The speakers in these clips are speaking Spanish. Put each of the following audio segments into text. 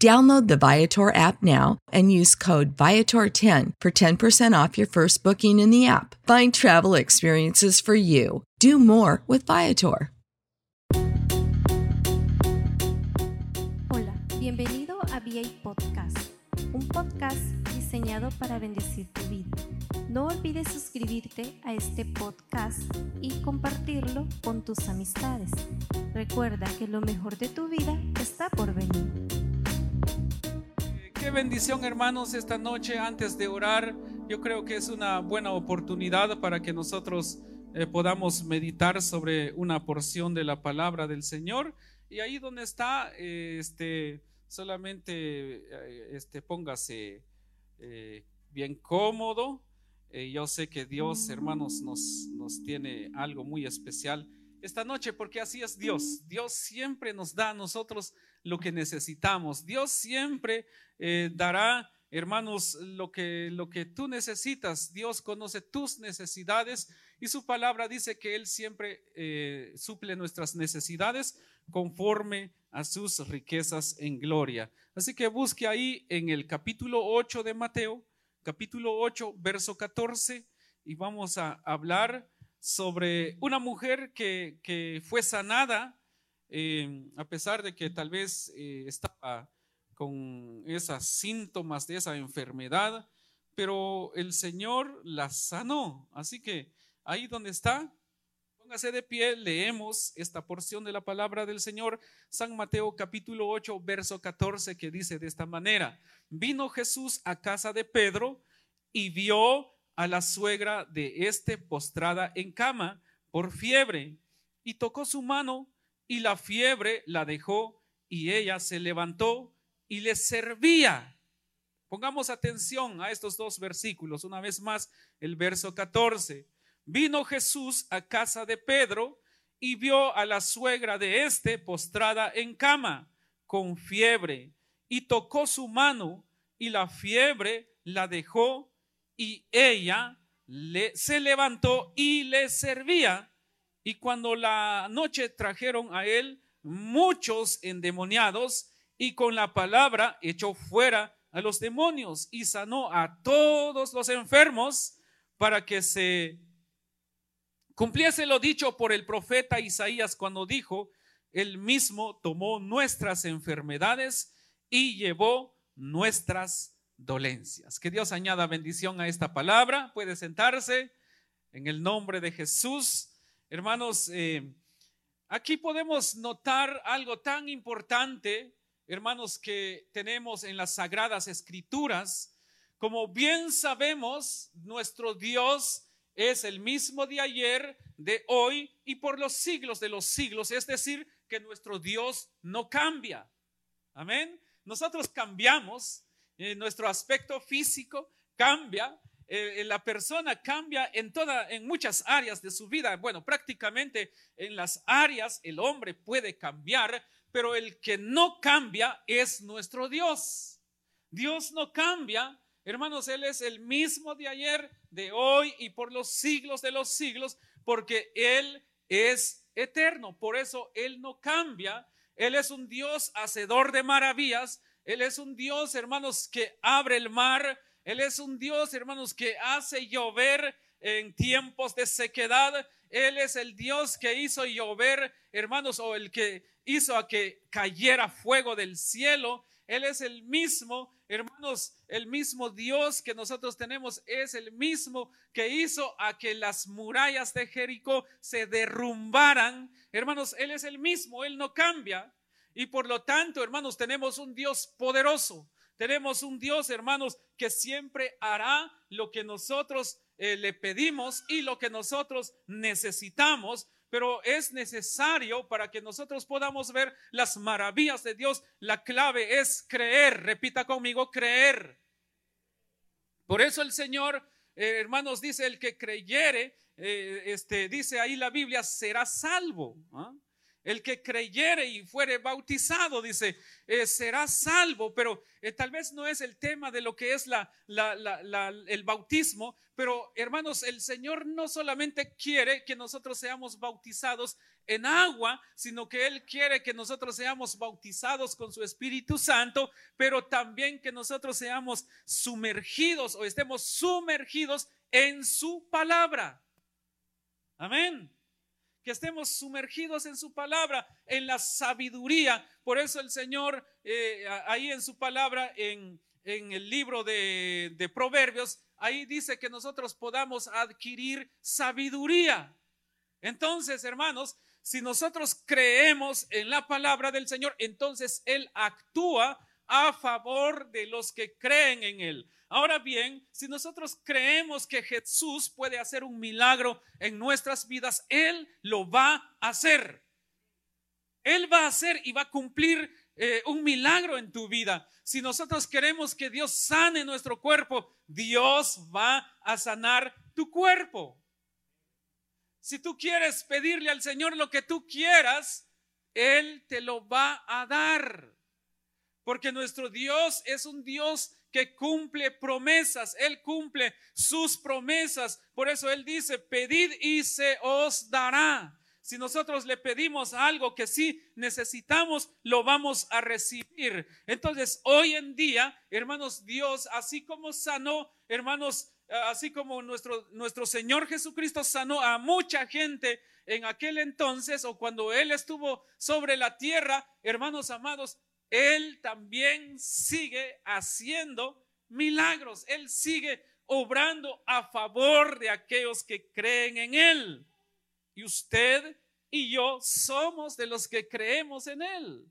Download the Viator app now and use code Viator10 for 10% off your first booking in the app. Find travel experiences for you. Do more with Viator. Hola, bienvenido a VA Podcast, un podcast diseñado para bendecir tu vida. No olvides suscribirte a este podcast y compartirlo con tus amistades. Recuerda que lo mejor de tu vida está por venir. Qué bendición hermanos esta noche antes de orar. Yo creo que es una buena oportunidad para que nosotros eh, podamos meditar sobre una porción de la palabra del Señor. Y ahí donde está, eh, este, solamente eh, este, póngase bien cómodo. yo sé que Dios, hermanos, nos, nos tiene algo muy especial esta noche, porque así es Dios. Dios siempre nos da a nosotros lo que necesitamos. Dios siempre eh, dará, hermanos, lo que, lo que tú necesitas. Dios conoce tus necesidades y su palabra dice que Él siempre eh, suple nuestras necesidades conforme a sus riquezas en gloria. Así que busque ahí en el capítulo 8 de Mateo, capítulo 8, verso 14, y vamos a hablar sobre una mujer que, que fue sanada, eh, a pesar de que tal vez eh, estaba con esos síntomas de esa enfermedad, pero el Señor la sanó. Así que ahí donde está, póngase de pie, leemos esta porción de la palabra del Señor, San Mateo capítulo 8, verso 14, que dice de esta manera, vino Jesús a casa de Pedro y vio a la suegra de este postrada en cama por fiebre y tocó su mano y la fiebre la dejó y ella se levantó y le servía. Pongamos atención a estos dos versículos. Una vez más, el verso 14. Vino Jesús a casa de Pedro y vio a la suegra de éste postrada en cama con fiebre y tocó su mano y la fiebre la dejó y ella le, se levantó y le servía. Y cuando la noche trajeron a él muchos endemoniados y con la palabra echó fuera a los demonios y sanó a todos los enfermos para que se cumpliese lo dicho por el profeta Isaías cuando dijo, él mismo tomó nuestras enfermedades y llevó nuestras dolencias. Que Dios añada bendición a esta palabra. Puede sentarse en el nombre de Jesús. Hermanos, eh, aquí podemos notar algo tan importante, hermanos, que tenemos en las sagradas escrituras. Como bien sabemos, nuestro Dios es el mismo de ayer, de hoy y por los siglos de los siglos. Es decir, que nuestro Dios no cambia. Amén. nosotros cambiamos, eh, nuestro aspecto físico cambia, eh, la persona cambia en, toda, en muchas áreas de su vida. Bueno, prácticamente en las áreas el hombre puede cambiar, pero el que no cambia es nuestro Dios. Dios no cambia. Hermanos, Él es el mismo de ayer, de hoy y por los siglos de los siglos, porque Él es eterno. Por eso Él no cambia. Él es un Dios hacedor de maravillas. Él es un Dios, hermanos, que abre el mar. Él es un Dios, hermanos, que hace llover en tiempos de sequedad. Él es el Dios que hizo llover, hermanos, o el que hizo a que cayera fuego del cielo. Él es el mismo, hermanos, el mismo Dios que nosotros tenemos es el mismo que hizo a que las murallas de Jericó se derrumbaran. Hermanos, Él es el mismo, Él no cambia. Y por lo tanto, hermanos, tenemos un Dios poderoso. Tenemos un Dios, hermanos, que siempre hará lo que nosotros eh, le pedimos y lo que nosotros necesitamos, pero es necesario para que nosotros podamos ver las maravillas de Dios. La clave es creer, repita conmigo, creer. Por eso el Señor, eh, hermanos, dice, el que creyere, eh, este, dice ahí la Biblia, será salvo. ¿ah? El que creyere y fuere bautizado, dice, eh, será salvo, pero eh, tal vez no es el tema de lo que es la, el bautismo, pero hermanos, el Señor no solamente quiere que nosotros seamos bautizados en agua, sino que Él quiere que nosotros seamos bautizados con su Espíritu Santo, pero también que nosotros seamos sumergidos o estemos sumergidos en su palabra. Amén que estemos sumergidos en su palabra, en la sabiduría. Por eso el Señor, eh, ahí en su palabra, en, en el libro de, de Proverbios, ahí dice que nosotros podamos adquirir sabiduría. Entonces, hermanos, si nosotros creemos en la palabra del Señor, entonces Él actúa a favor de los que creen en Él. Ahora bien, si nosotros creemos que Jesús puede hacer un milagro en nuestras vidas, Él lo va a hacer. Él va a hacer y va a cumplir eh, un milagro en tu vida. Si nosotros queremos que Dios sane nuestro cuerpo, Dios va a sanar tu cuerpo. Si tú quieres pedirle al Señor lo que tú quieras, Él te lo va a dar. Porque nuestro Dios es un Dios que cumple promesas. Él cumple sus promesas. Por eso Él dice, pedid y se os dará. Si nosotros le pedimos algo que sí necesitamos, lo vamos a recibir. Entonces, hoy en día, hermanos, Dios, así como sanó, hermanos, así como nuestro, nuestro Señor Jesucristo sanó a mucha gente en aquel entonces o cuando Él estuvo sobre la tierra, hermanos amados, él también sigue haciendo milagros. Él sigue obrando a favor de aquellos que creen en Él. Y usted y yo somos de los que creemos en Él.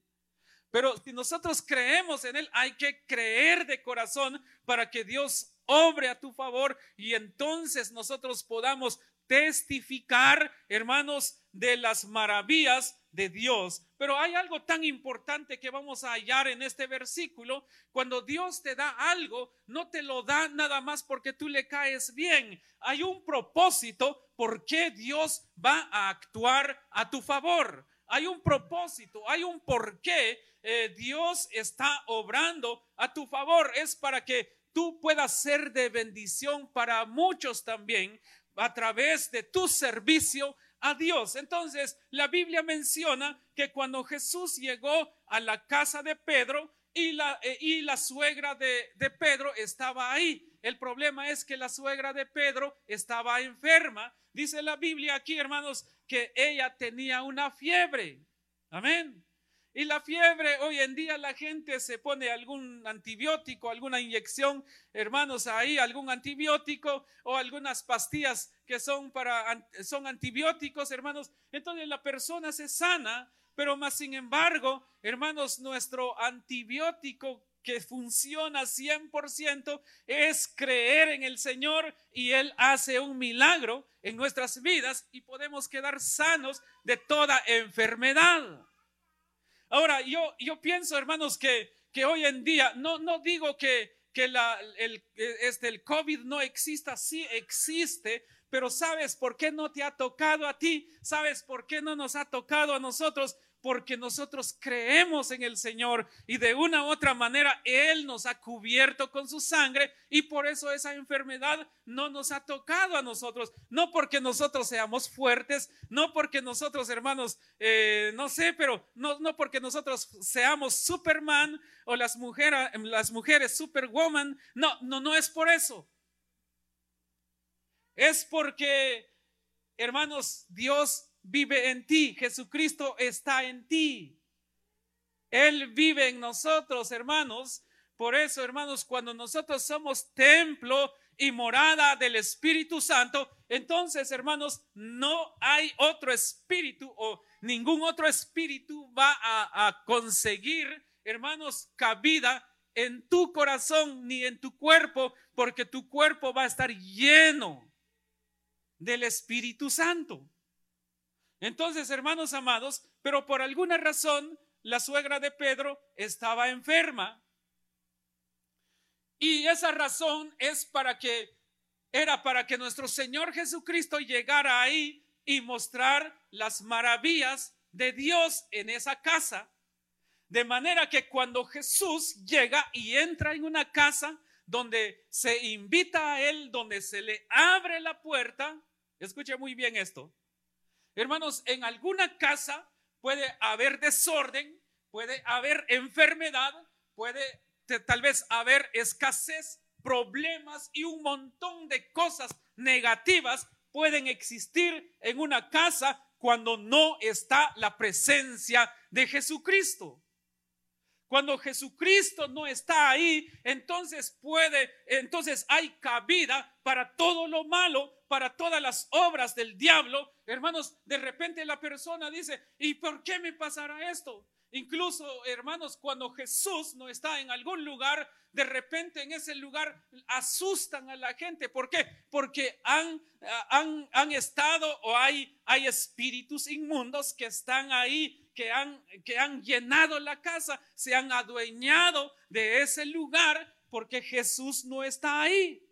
Pero si nosotros creemos en Él, hay que creer de corazón para que Dios obre a tu favor y entonces nosotros podamos testificar, hermanos, de las maravillas de Dios. Pero hay algo tan importante que vamos a hallar en este versículo. Cuando Dios te da algo, no te lo da nada más porque tú le caes bien. Hay un propósito por qué Dios va a actuar a tu favor. Hay un propósito, hay un por qué eh, Dios está obrando a tu favor. Es para que tú puedas ser de bendición para muchos también a través de tu servicio a Dios. Entonces, la Biblia menciona que cuando Jesús llegó a la casa de Pedro y la, eh, y la suegra de, de Pedro estaba ahí. El problema es que la suegra de Pedro estaba enferma. Dice la Biblia aquí, hermanos, que ella tenía una fiebre. Amén. Y la fiebre, hoy en día la gente se pone algún antibiótico, alguna inyección, hermanos, ahí algún antibiótico o algunas pastillas que son para son antibióticos, hermanos. Entonces la persona se sana, pero más sin embargo, hermanos, nuestro antibiótico que funciona 100% es creer en el Señor y Él hace un milagro en nuestras vidas y podemos quedar sanos de toda enfermedad. Ahora, yo, yo pienso, hermanos, que, que hoy en día, no, no digo que, que el, este, el COVID no exista, sí existe, pero ¿sabes por qué no te ha tocado a ti? ¿Sabes por qué no nos ha tocado a nosotros? Porque nosotros creemos en el Señor y de una u otra manera Él nos ha cubierto con su sangre y por eso esa enfermedad no nos ha tocado a nosotros, no porque nosotros seamos fuertes, no porque nosotros hermanos, eh, no sé, pero no, no porque nosotros seamos Superman o las mujeres, las mujeres Superwoman, no, no, no es por eso. Es porque, hermanos, Dios vive en ti, Jesucristo está en ti. Él vive en nosotros, hermanos. Por eso, hermanos, cuando nosotros somos templo y morada del Espíritu Santo, entonces, hermanos, no hay otro espíritu o ningún otro espíritu va a, a conseguir, hermanos, cabida en tu corazón ni en tu cuerpo, porque tu cuerpo va a estar lleno del Espíritu Santo. Entonces, hermanos amados, pero por alguna razón la suegra de Pedro estaba enferma. Y esa razón es para que era para que nuestro Señor Jesucristo llegara ahí y mostrar las maravillas de Dios en esa casa. De manera que cuando Jesús llega y entra en una casa donde se invita a Él, donde se le abre la puerta, escuche muy bien esto, Hermanos, en alguna casa puede haber desorden, puede haber enfermedad, puede tal vez haber escasez, problemas y un montón de cosas negativas pueden existir en una casa cuando no está la presencia de Jesucristo. Cuando Jesucristo no está ahí, entonces puede, entonces hay cabida para todo lo malo, para todas las obras del diablo. Hermanos, de repente la persona dice, ¿y por qué me pasará esto? Incluso, hermanos, cuando Jesús no está en algún lugar, de repente en ese lugar asustan a la gente. ¿Por qué? Porque han, han, han estado o hay, hay espíritus inmundos que están ahí que han, que han llenado la casa, se han adueñado de ese lugar porque Jesús no está ahí.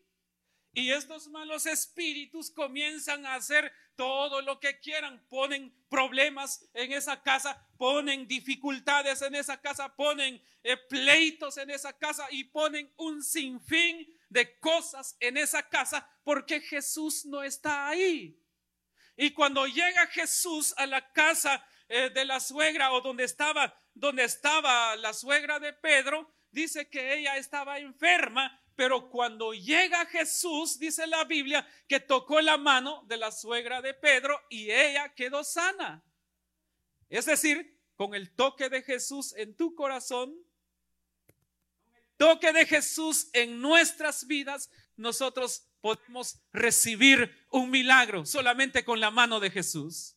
Y estos malos espíritus comienzan a hacer todo lo que quieran, ponen problemas en esa casa, ponen dificultades en esa casa, ponen eh, pleitos en esa casa y ponen un sinfín de cosas en esa casa porque Jesús no está ahí. Y cuando llega Jesús a la casa eh, de la suegra o donde estaba, donde estaba la suegra de Pedro, dice que ella estaba enferma, pero cuando llega Jesús, dice la Biblia, que tocó la mano de la suegra de Pedro y ella quedó sana. Es decir, con el toque de Jesús en tu corazón, toque de Jesús en nuestras vidas, nosotros podemos recibir un milagro solamente con la mano de Jesús.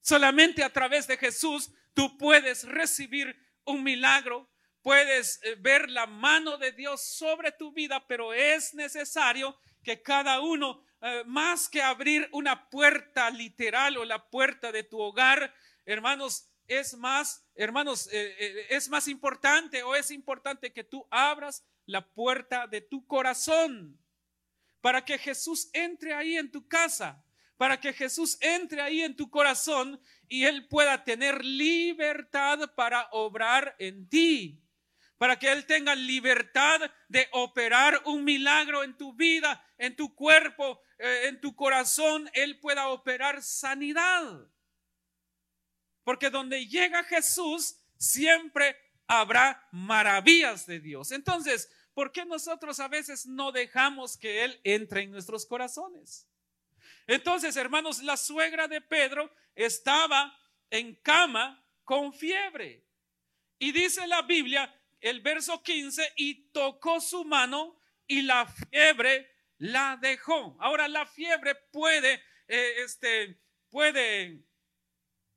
Solamente a través de Jesús tú puedes recibir un milagro, puedes eh, ver la mano de Dios sobre tu vida, pero es necesario que cada uno, eh, más que abrir una puerta literal o la puerta de tu hogar, hermanos, es más, hermanos, eh, es más importante o es importante que tú abras la puerta de tu corazón para que Jesús entre ahí en tu casa para que Jesús entre ahí en tu corazón y Él pueda tener libertad para obrar en ti, para que Él tenga libertad de operar un milagro en tu vida, en tu cuerpo, eh, en tu corazón, Él pueda operar sanidad. Porque donde llega Jesús, siempre habrá maravillas de Dios. Entonces, ¿por qué nosotros a veces no dejamos que Él entre en nuestros corazones? Entonces, hermanos, la suegra de Pedro estaba en cama con fiebre. Y dice la Biblia, el verso 15, y tocó su mano y la fiebre la dejó. Ahora, la fiebre puede, eh, este, puede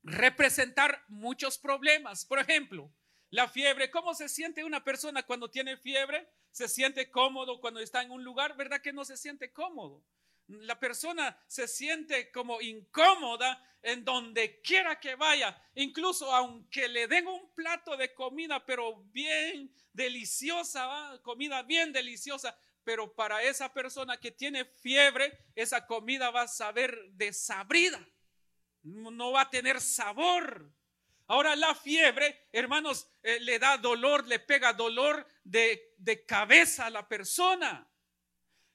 representar muchos problemas. Por ejemplo, la fiebre, ¿cómo se siente una persona cuando tiene fiebre? Se siente cómodo cuando está en un lugar, ¿verdad que no se siente cómodo? La persona se siente como incómoda en donde quiera que vaya, incluso aunque le den un plato de comida, pero bien deliciosa, comida bien deliciosa, pero para esa persona que tiene fiebre, esa comida va a saber desabrida, no va a tener sabor. Ahora la fiebre, hermanos, eh, le da dolor, le pega dolor de, de cabeza a la persona.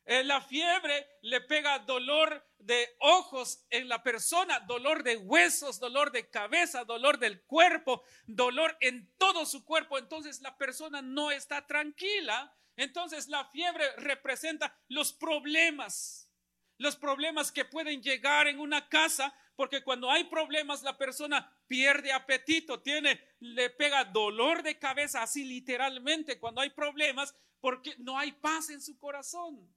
La fiebre le pega dolor de ojos en la persona, dolor de huesos, dolor de cabeza, dolor del cuerpo, dolor en todo su cuerpo. Entonces la persona no está tranquila. Entonces la fiebre representa los problemas, los problemas que pueden llegar en una casa, porque cuando hay problemas la persona pierde apetito, tiene, le pega dolor de cabeza, así literalmente, cuando hay problemas, porque no hay paz en su corazón.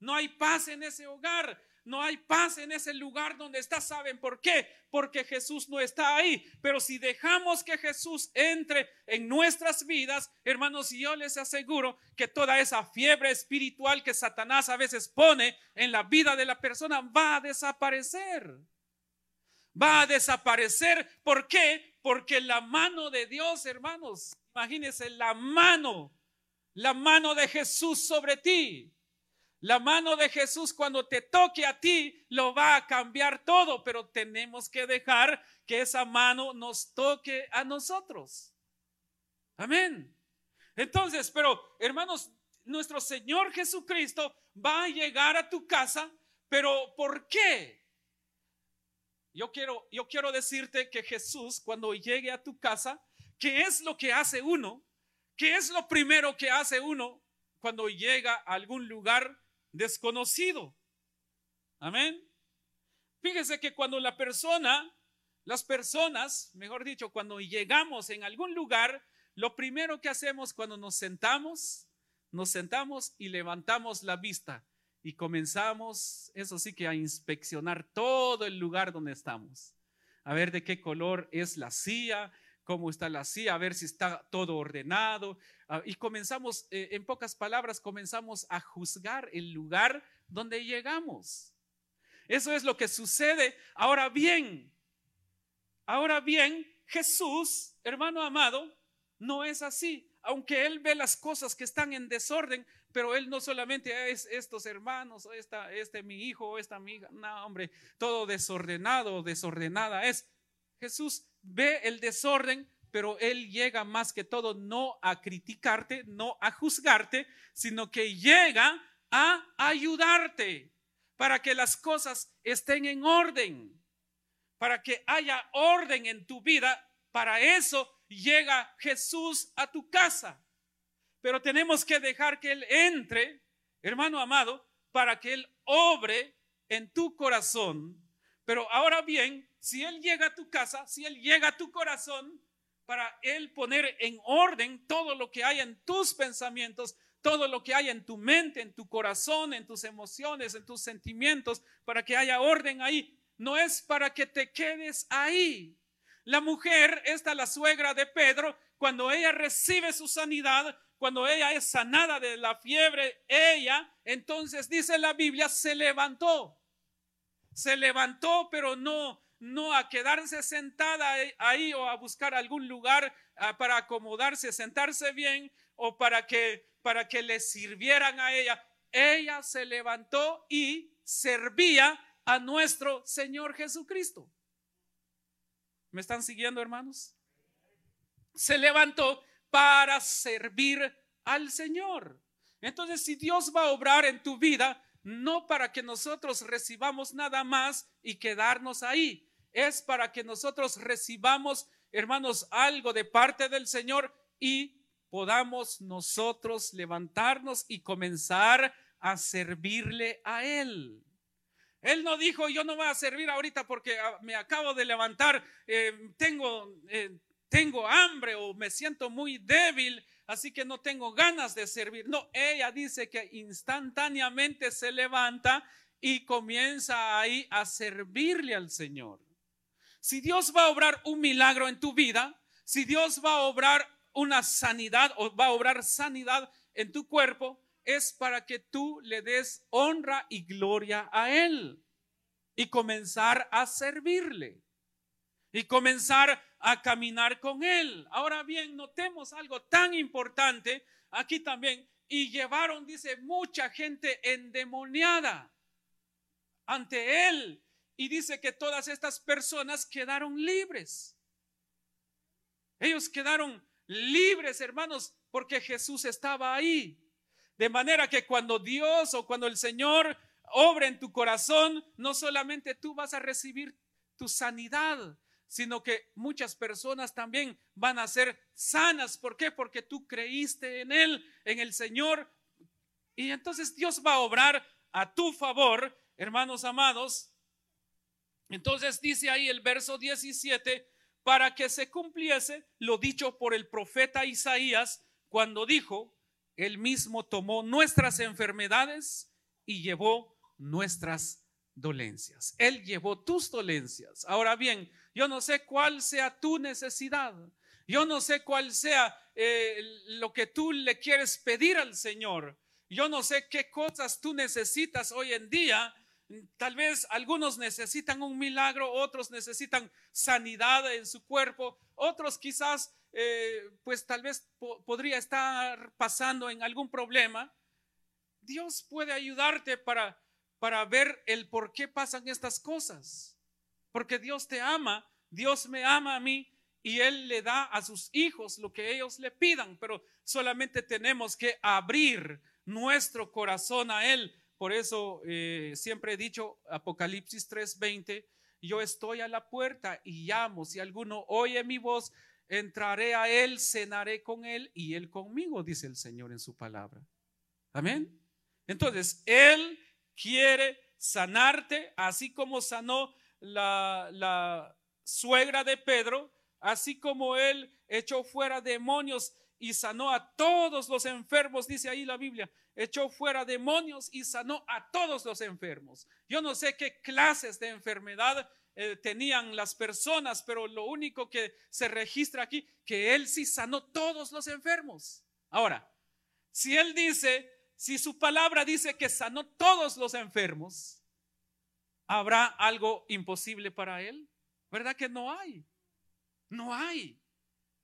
No hay paz en ese hogar. No hay paz en ese lugar donde está. ¿Saben por qué? Porque Jesús no está ahí. Pero si dejamos que Jesús entre en nuestras vidas, hermanos, yo les aseguro que toda esa fiebre espiritual que Satanás a veces pone en la vida de la persona va a desaparecer. Va a desaparecer. ¿Por qué? Porque la mano de Dios, hermanos, imagínense la mano, la mano de Jesús sobre ti la mano de Jesús cuando te toque a ti lo va a cambiar todo, pero tenemos que dejar que esa mano nos toque a nosotros. Amén. Entonces, pero hermanos, nuestro Señor Jesucristo va a llegar a tu casa, pero ¿por qué? Yo quiero, yo quiero decirte que Jesús cuando llegue a tu casa, ¿qué es lo que hace uno? ¿Qué es lo primero que hace uno cuando llega a algún lugar desconocido. Amén. Fíjese que cuando la persona, las personas, mejor dicho, cuando llegamos en algún lugar, lo primero que hacemos cuando nos sentamos, nos sentamos y levantamos la vista y comenzamos, eso sí que a inspeccionar todo el lugar donde estamos. A ver de qué color es la silla, cómo está la silla, a ver si está todo ordenado. Ah, y comenzamos, eh, en pocas palabras, comenzamos a juzgar el lugar donde llegamos. Eso es lo que sucede. Ahora bien, ahora bien, Jesús, hermano amado, no es así. Aunque Él ve las cosas que están en desorden, pero Él no solamente es estos hermanos, esta, este mi hijo, esta amiga, no, hombre, todo desordenado, desordenada es. Jesús ve el desorden, pero Él llega más que todo no a criticarte, no a juzgarte, sino que llega a ayudarte para que las cosas estén en orden, para que haya orden en tu vida. Para eso llega Jesús a tu casa. Pero tenemos que dejar que Él entre, hermano amado, para que Él obre en tu corazón. Pero ahora bien, si Él llega a tu casa, si Él llega a tu corazón, para Él poner en orden todo lo que hay en tus pensamientos, todo lo que hay en tu mente, en tu corazón, en tus emociones, en tus sentimientos, para que haya orden ahí. No es para que te quedes ahí. La mujer, esta la suegra de Pedro, cuando ella recibe su sanidad, cuando ella es sanada de la fiebre, ella, entonces dice la Biblia, se levantó. Se levantó, pero no no a quedarse sentada ahí o a buscar algún lugar ah, para acomodarse, sentarse bien o para que para que le sirvieran a ella. Ella se levantó y servía a nuestro Señor Jesucristo. ¿Me están siguiendo, hermanos? Se levantó para servir al Señor. Entonces, si Dios va a obrar en tu vida, no para que nosotros recibamos nada más y quedarnos ahí. Es para que nosotros recibamos, hermanos, algo de parte del Señor y podamos nosotros levantarnos y comenzar a servirle a Él. Él no dijo, yo no voy a servir ahorita porque ah, me acabo de levantar, eh, tengo, eh, tengo hambre o me siento muy débil así que no tengo ganas de servir. No, ella dice que instantáneamente se levanta y comienza ahí a servirle al Señor. Si Dios va a obrar un milagro en tu vida, si Dios va a obrar una sanidad o va a obrar sanidad en tu cuerpo, es para que tú le des honra y gloria a Él y comenzar a servirle y comenzar a caminar con Él. Ahora bien, notemos algo tan importante aquí también. Y llevaron, dice, mucha gente endemoniada ante Él. Y dice que todas estas personas quedaron libres. Ellos quedaron libres, hermanos, porque Jesús estaba ahí. De manera que cuando Dios o cuando el Señor obra en tu corazón, no solamente tú vas a recibir tu sanidad, sino que muchas personas también van a ser sanas. ¿Por qué? Porque tú creíste en Él, en el Señor. Y entonces Dios va a obrar a tu favor, hermanos amados. Entonces dice ahí el verso 17, para que se cumpliese lo dicho por el profeta Isaías cuando dijo, Él mismo tomó nuestras enfermedades y llevó nuestras dolencias. Él llevó tus dolencias. Ahora bien, yo no sé cuál sea tu necesidad. Yo no sé cuál sea eh, lo que tú le quieres pedir al Señor. Yo no sé qué cosas tú necesitas hoy en día. Tal vez algunos necesitan un milagro, otros necesitan sanidad en su cuerpo, otros quizás, eh, pues tal vez podría estar pasando en algún problema. Dios puede ayudarte para, para ver el por qué pasan estas cosas porque Dios te ama, Dios me ama a mí y Él le da a sus hijos lo que ellos le pidan, pero solamente tenemos que abrir nuestro corazón a Él. Por eso eh, siempre he dicho, Apocalipsis 3:20, yo estoy a la puerta y llamo, si alguno oye mi voz, entraré a Él, cenaré con Él y Él conmigo, dice el Señor en su palabra. Amén. Entonces, Él quiere sanarte, así como sanó la, suegra de Pedro, así como él echó fuera demonios y sanó a todos los enfermos, dice ahí la Biblia, echó fuera demonios y sanó a todos los enfermos. Yo no sé qué clases de enfermedad eh, tenían las personas, pero lo único que se registra aquí, que él sí sanó todos los enfermos. Ahora, si él dice, si su palabra dice que sanó todos los enfermos, ¿Habrá algo imposible para Él? ¿Verdad que no hay? No hay.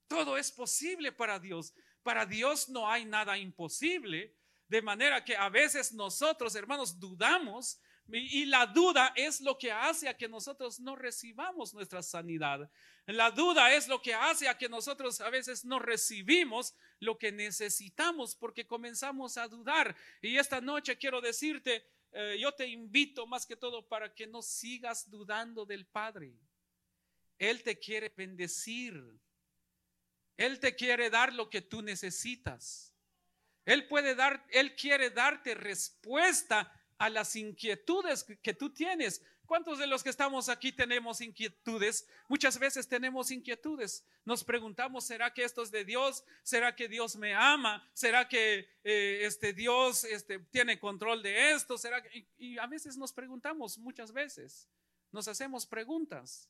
Todo es posible para Dios. Para Dios no hay nada imposible. De manera que a veces nosotros, hermanos, dudamos y, la duda es lo que hace a que nosotros no recibamos nuestra sanidad. La duda es lo que hace a que nosotros a veces no recibimos lo que necesitamos porque comenzamos a dudar. Y esta noche quiero decirte, eh, yo te invito más que todo para que no sigas dudando del Padre. Él te quiere bendecir. Él te quiere dar lo que tú necesitas. Él puede dar, Él quiere darte respuesta a las inquietudes que tú tienes. ¿Cuántos de los que estamos aquí tenemos inquietudes? Muchas veces tenemos inquietudes. Nos preguntamos, ¿será que esto es de Dios? ¿Será que Dios me ama? ¿Será que eh, este Dios este, tiene control de esto? ¿Será y, a veces nos preguntamos, muchas veces, nos hacemos preguntas.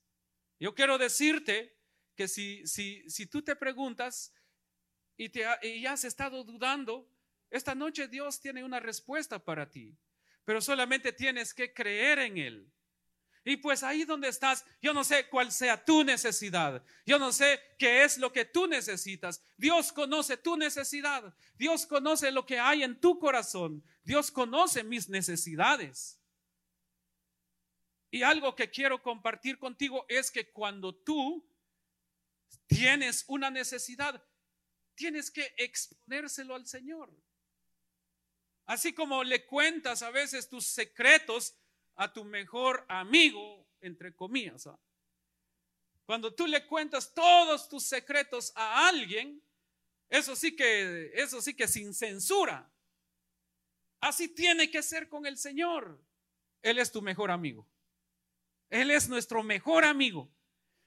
Yo quiero decirte que si, si, si tú te preguntas y, te, y has estado dudando, esta noche Dios tiene una respuesta para ti, pero solamente tienes que creer en Él. Y pues ahí donde estás, yo no sé cuál sea tu necesidad. Yo no sé qué es lo que tú necesitas. Dios conoce tu necesidad. Dios conoce lo que hay en tu corazón. Dios conoce mis necesidades. Y algo que quiero compartir contigo es que cuando tú tienes una necesidad, tienes que exponérselo al Señor. Así como le cuentas a veces tus secretos a tu mejor amigo, entre comillas. ¿ah? Cuando tú le cuentas todos tus secretos a alguien, eso sí que, eso sí que sin censura. Así tiene que ser con el Señor. Él es tu mejor amigo. Él es nuestro mejor amigo.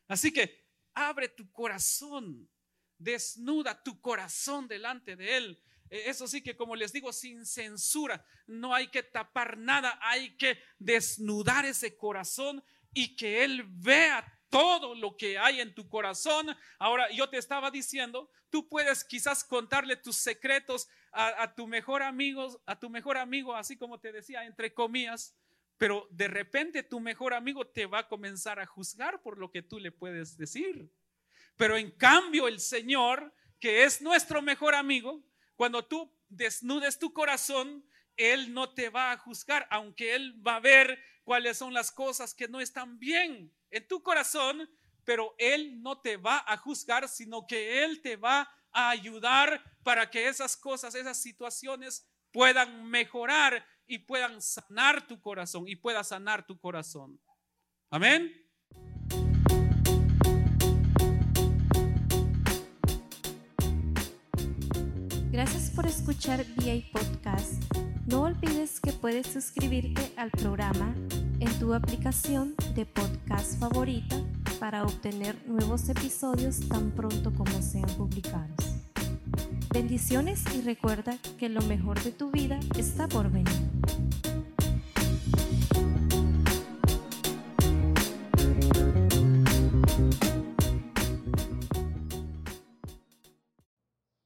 Así que abre tu corazón, desnuda tu corazón delante de Él eso sí que como les digo, sin censura, no hay que tapar nada, hay que desnudar ese corazón y que Él vea todo lo que hay en tu corazón. Ahora, yo te estaba diciendo, tú puedes quizás contarle tus secretos a, tu mejor amigo, a tu mejor amigo, así como te decía, entre comillas, pero de repente tu mejor amigo te va a comenzar a juzgar por lo que tú le puedes decir. Pero en cambio el Señor, que es nuestro mejor amigo, cuando tú desnudes tu corazón, Él no te va a juzgar, aunque Él va a ver cuáles son las cosas que no están bien en tu corazón, pero Él no te va a juzgar, sino que Él te va a ayudar para que esas cosas, esas situaciones puedan mejorar y puedan sanar tu corazón y pueda sanar tu corazón. Amén. Gracias por escuchar VA Podcast. No olvides que puedes suscribirte al programa en tu aplicación de podcast favorita para obtener nuevos episodios tan pronto como sean publicados. Bendiciones y recuerda que lo mejor de tu vida está por venir.